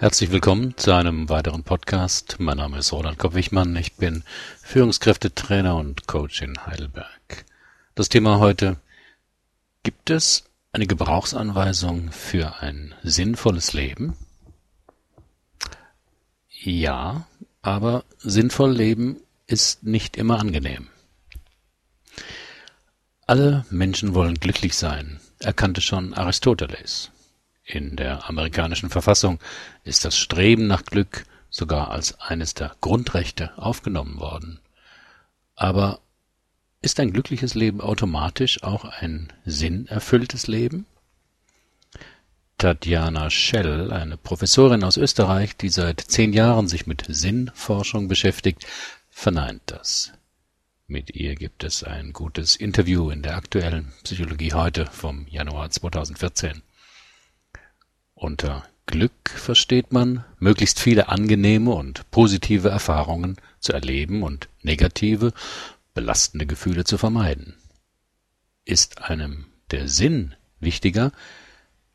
Herzlich willkommen zu einem weiteren Podcast. Mein Name ist Roland Kopp-Wichmann. Ich bin Führungskräftetrainer und Coach in Heidelberg. Das Thema heute, gibt es eine Gebrauchsanweisung für ein sinnvolles Leben? Ja, aber sinnvoll leben ist nicht immer angenehm. Alle Menschen wollen glücklich sein, erkannte schon Aristoteles. In der amerikanischen Verfassung ist das Streben nach Glück sogar als eines der Grundrechte aufgenommen worden. Aber ist ein glückliches Leben automatisch auch ein sinnerfülltes Leben? Tatjana Schell, eine Professorin aus Österreich, die seit zehn Jahren sich mit Sinnforschung beschäftigt, verneint das. Mit ihr gibt es ein gutes Interview in der aktuellen Psychologie heute vom Januar 2014. Unter Glück versteht man, möglichst viele angenehme und positive Erfahrungen zu erleben und negative, belastende Gefühle zu vermeiden. Ist einem der Sinn wichtiger,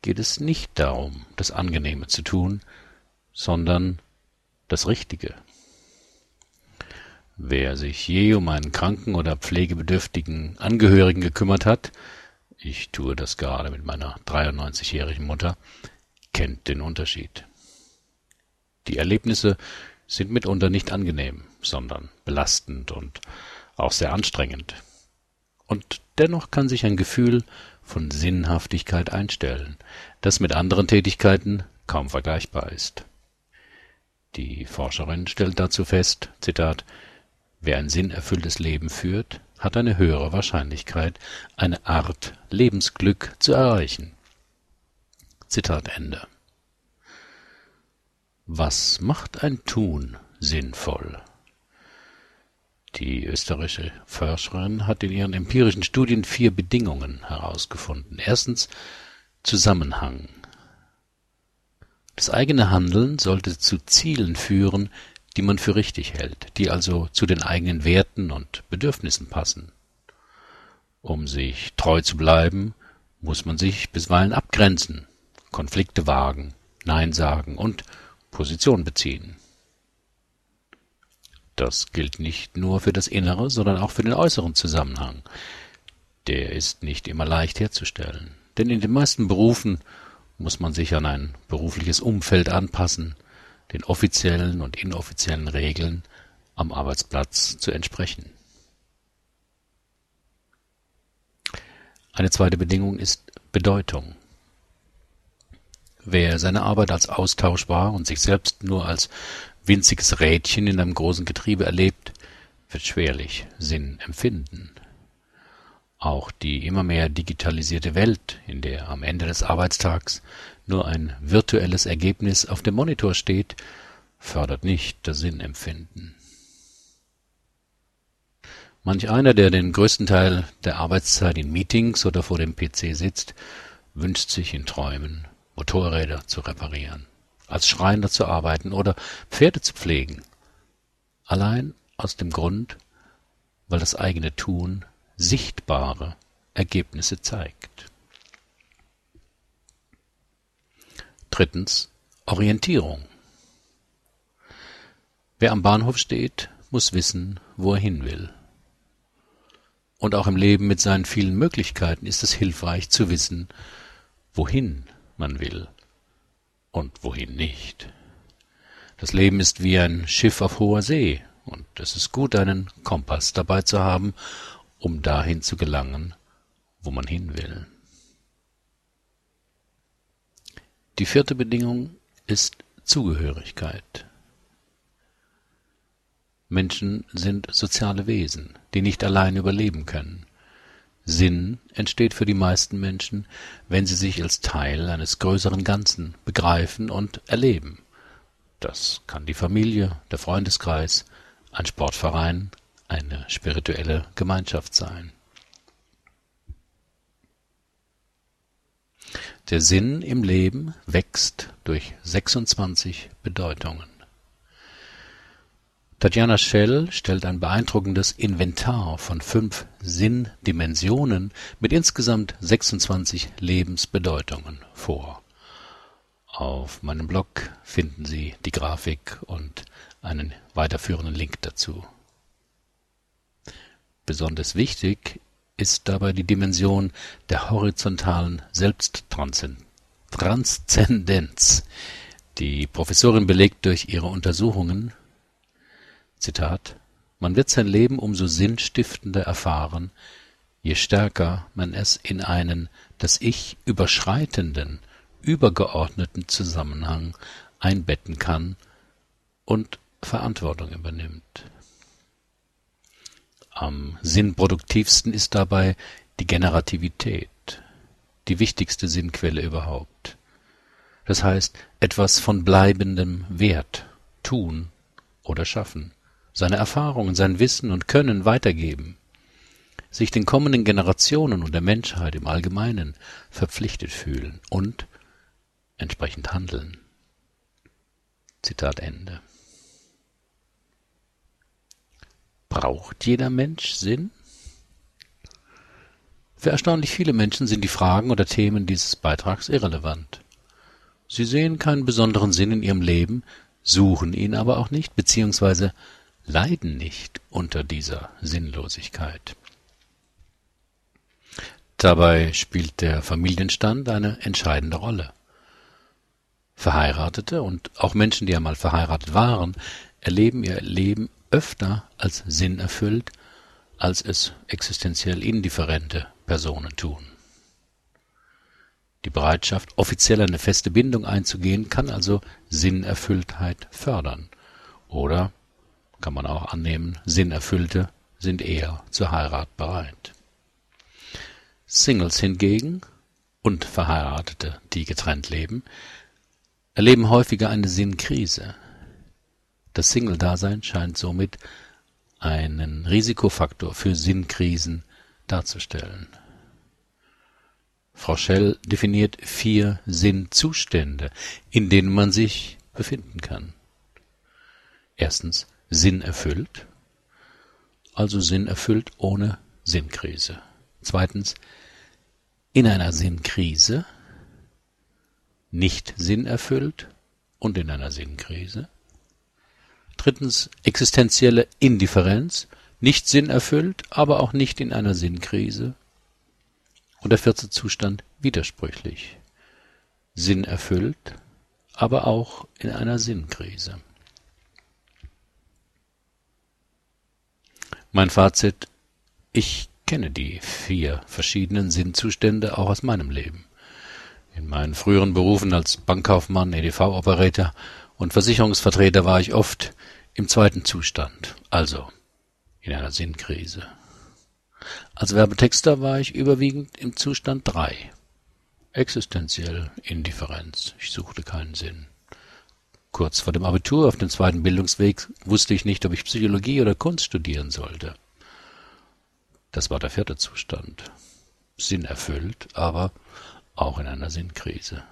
geht es nicht darum, das Angenehme zu tun, sondern das Richtige. Wer sich je um einen kranken oder pflegebedürftigen Angehörigen gekümmert hat, ich tue das gerade mit meiner 93-jährigen Mutter, kennt den Unterschied. Die Erlebnisse sind mitunter nicht angenehm, sondern belastend und auch sehr anstrengend. Und dennoch kann sich ein Gefühl von Sinnhaftigkeit einstellen, das mit anderen Tätigkeiten kaum vergleichbar ist. Die Forscherin stellt dazu fest, Zitat, wer ein sinnerfülltes Leben führt, hat eine höhere Wahrscheinlichkeit, eine Art Lebensglück zu erreichen. Zitat Ende. Was macht ein Tun sinnvoll? Die österreichische Forscherin hat in ihren empirischen Studien vier Bedingungen herausgefunden. Erstens Zusammenhang. Das eigene Handeln sollte zu Zielen führen, die man für richtig hält, die also zu den eigenen Werten und Bedürfnissen passen. Um sich treu zu bleiben, muss man sich bisweilen abgrenzen, Konflikte wagen, Nein sagen und Position beziehen. Das gilt nicht nur für das innere, sondern auch für den äußeren Zusammenhang. Der ist nicht immer leicht herzustellen, denn in den meisten Berufen muss man sich an ein berufliches Umfeld anpassen, den offiziellen und inoffiziellen Regeln am Arbeitsplatz zu entsprechen. Eine zweite Bedingung ist Bedeutung. Wer seine Arbeit als austauschbar und sich selbst nur als winziges Rädchen in einem großen Getriebe erlebt, wird schwerlich Sinn empfinden. Auch die immer mehr digitalisierte Welt, in der am Ende des Arbeitstags nur ein virtuelles Ergebnis auf dem Monitor steht, fördert nicht das Sinnempfinden. Manch einer, der den größten Teil der Arbeitszeit in Meetings oder vor dem PC sitzt, wünscht sich in Träumen, Motorräder zu reparieren als Schreiner zu arbeiten oder Pferde zu pflegen. Allein aus dem Grund, weil das eigene Tun sichtbare Ergebnisse zeigt. Drittens Orientierung. Wer am Bahnhof steht, muss wissen, wo er hin will. Und auch im Leben mit seinen vielen Möglichkeiten ist es hilfreich zu wissen, wohin man will und wohin nicht. Das Leben ist wie ein Schiff auf hoher See, und es ist gut, einen Kompass dabei zu haben, um dahin zu gelangen, wo man hin will. Die vierte Bedingung ist Zugehörigkeit. Menschen sind soziale Wesen, die nicht allein überleben können. Sinn entsteht für die meisten Menschen, wenn sie sich als Teil eines größeren Ganzen begreifen und erleben. Das kann die Familie, der Freundeskreis, ein Sportverein, eine spirituelle Gemeinschaft sein. Der Sinn im Leben wächst durch 26 Bedeutungen. Tatjana Schell stellt ein beeindruckendes Inventar von fünf Sinndimensionen mit insgesamt 26 Lebensbedeutungen vor. Auf meinem Blog finden Sie die Grafik und einen weiterführenden Link dazu. Besonders wichtig ist dabei die Dimension der horizontalen Selbsttranszendenz. Die Professorin belegt durch ihre Untersuchungen, man wird sein Leben umso sinnstiftender erfahren, je stärker man es in einen das Ich überschreitenden, übergeordneten Zusammenhang einbetten kann und Verantwortung übernimmt. Am sinnproduktivsten ist dabei die Generativität, die wichtigste Sinnquelle überhaupt. Das heißt, etwas von bleibendem Wert tun oder schaffen, seine Erfahrungen, sein Wissen und Können weitergeben, sich den kommenden Generationen und der Menschheit im Allgemeinen verpflichtet fühlen und entsprechend handeln. Zitat Ende. Braucht jeder Mensch Sinn? Für erstaunlich viele Menschen sind die Fragen oder Themen dieses Beitrags irrelevant. Sie sehen keinen besonderen Sinn in ihrem Leben, suchen ihn aber auch nicht, beziehungsweise leiden nicht unter dieser Sinnlosigkeit. Dabei spielt der Familienstand eine entscheidende Rolle. Verheiratete und auch Menschen, die einmal verheiratet waren, erleben ihr Leben öfter als sinnerfüllt, als es existenziell indifferente Personen tun. Die Bereitschaft, offiziell eine feste Bindung einzugehen, kann also Sinnerfülltheit fördern. Oder kann man auch annehmen, Sinnerfüllte sind eher zur Heirat bereit. Singles hingegen und Verheiratete, die getrennt leben, erleben häufiger eine Sinnkrise. Das Single-Dasein scheint somit einen Risikofaktor für Sinnkrisen darzustellen. Frau Schell definiert vier Sinnzustände, in denen man sich befinden kann. Erstens Sinn erfüllt, also Sinn erfüllt ohne Sinnkrise. Zweitens in einer Sinnkrise, nicht sinnerfüllt und in einer Sinnkrise. Drittens existenzielle Indifferenz, nicht sinnerfüllt, aber auch nicht in einer Sinnkrise. Und der vierte Zustand widersprüchlich, sinnerfüllt, aber auch in einer Sinnkrise. Mein Fazit, ich kenne die vier verschiedenen Sinnzustände auch aus meinem Leben. In meinen früheren Berufen als Bankkaufmann, EDV-Operator und Versicherungsvertreter war ich oft im zweiten Zustand, also in einer Sinnkrise. Als Werbetexter war ich überwiegend im Zustand drei, existenziell Indifferenz, ich suchte keinen Sinn. Kurz vor dem Abitur auf dem zweiten Bildungsweg wusste ich nicht, ob ich Psychologie oder Kunst studieren sollte. Das war der vierte Zustand. Sinn erfüllt, aber auch in einer Sinnkrise.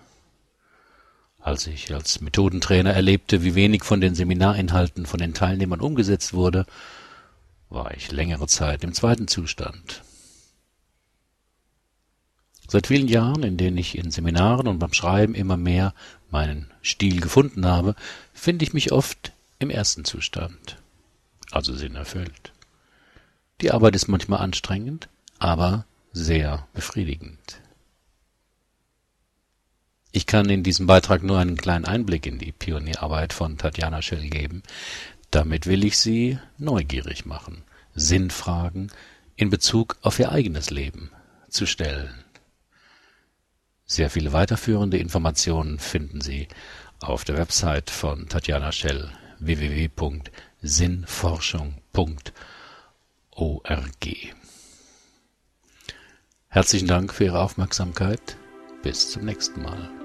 Als ich als Methodentrainer erlebte, wie wenig von den Seminarinhalten von den Teilnehmern umgesetzt wurde, war ich längere Zeit im zweiten Zustand. Seit vielen Jahren, in denen ich in Seminaren und beim Schreiben immer mehr meinen Stil gefunden habe, finde ich mich oft im ersten Zustand, also sinnerfüllt. Die Arbeit ist manchmal anstrengend, aber sehr befriedigend. Ich kann in diesem Beitrag nur einen kleinen Einblick in die Pionierarbeit von Tatjana Schell geben. Damit will ich Sie neugierig machen, Sinnfragen in Bezug auf Ihr eigenes Leben zu stellen. Sehr viele weiterführende Informationen finden Sie auf der Website von Tatjana Schell www.sinnforschung.org org. Herzlichen Dank für Ihre Aufmerksamkeit. Bis zum nächsten Mal.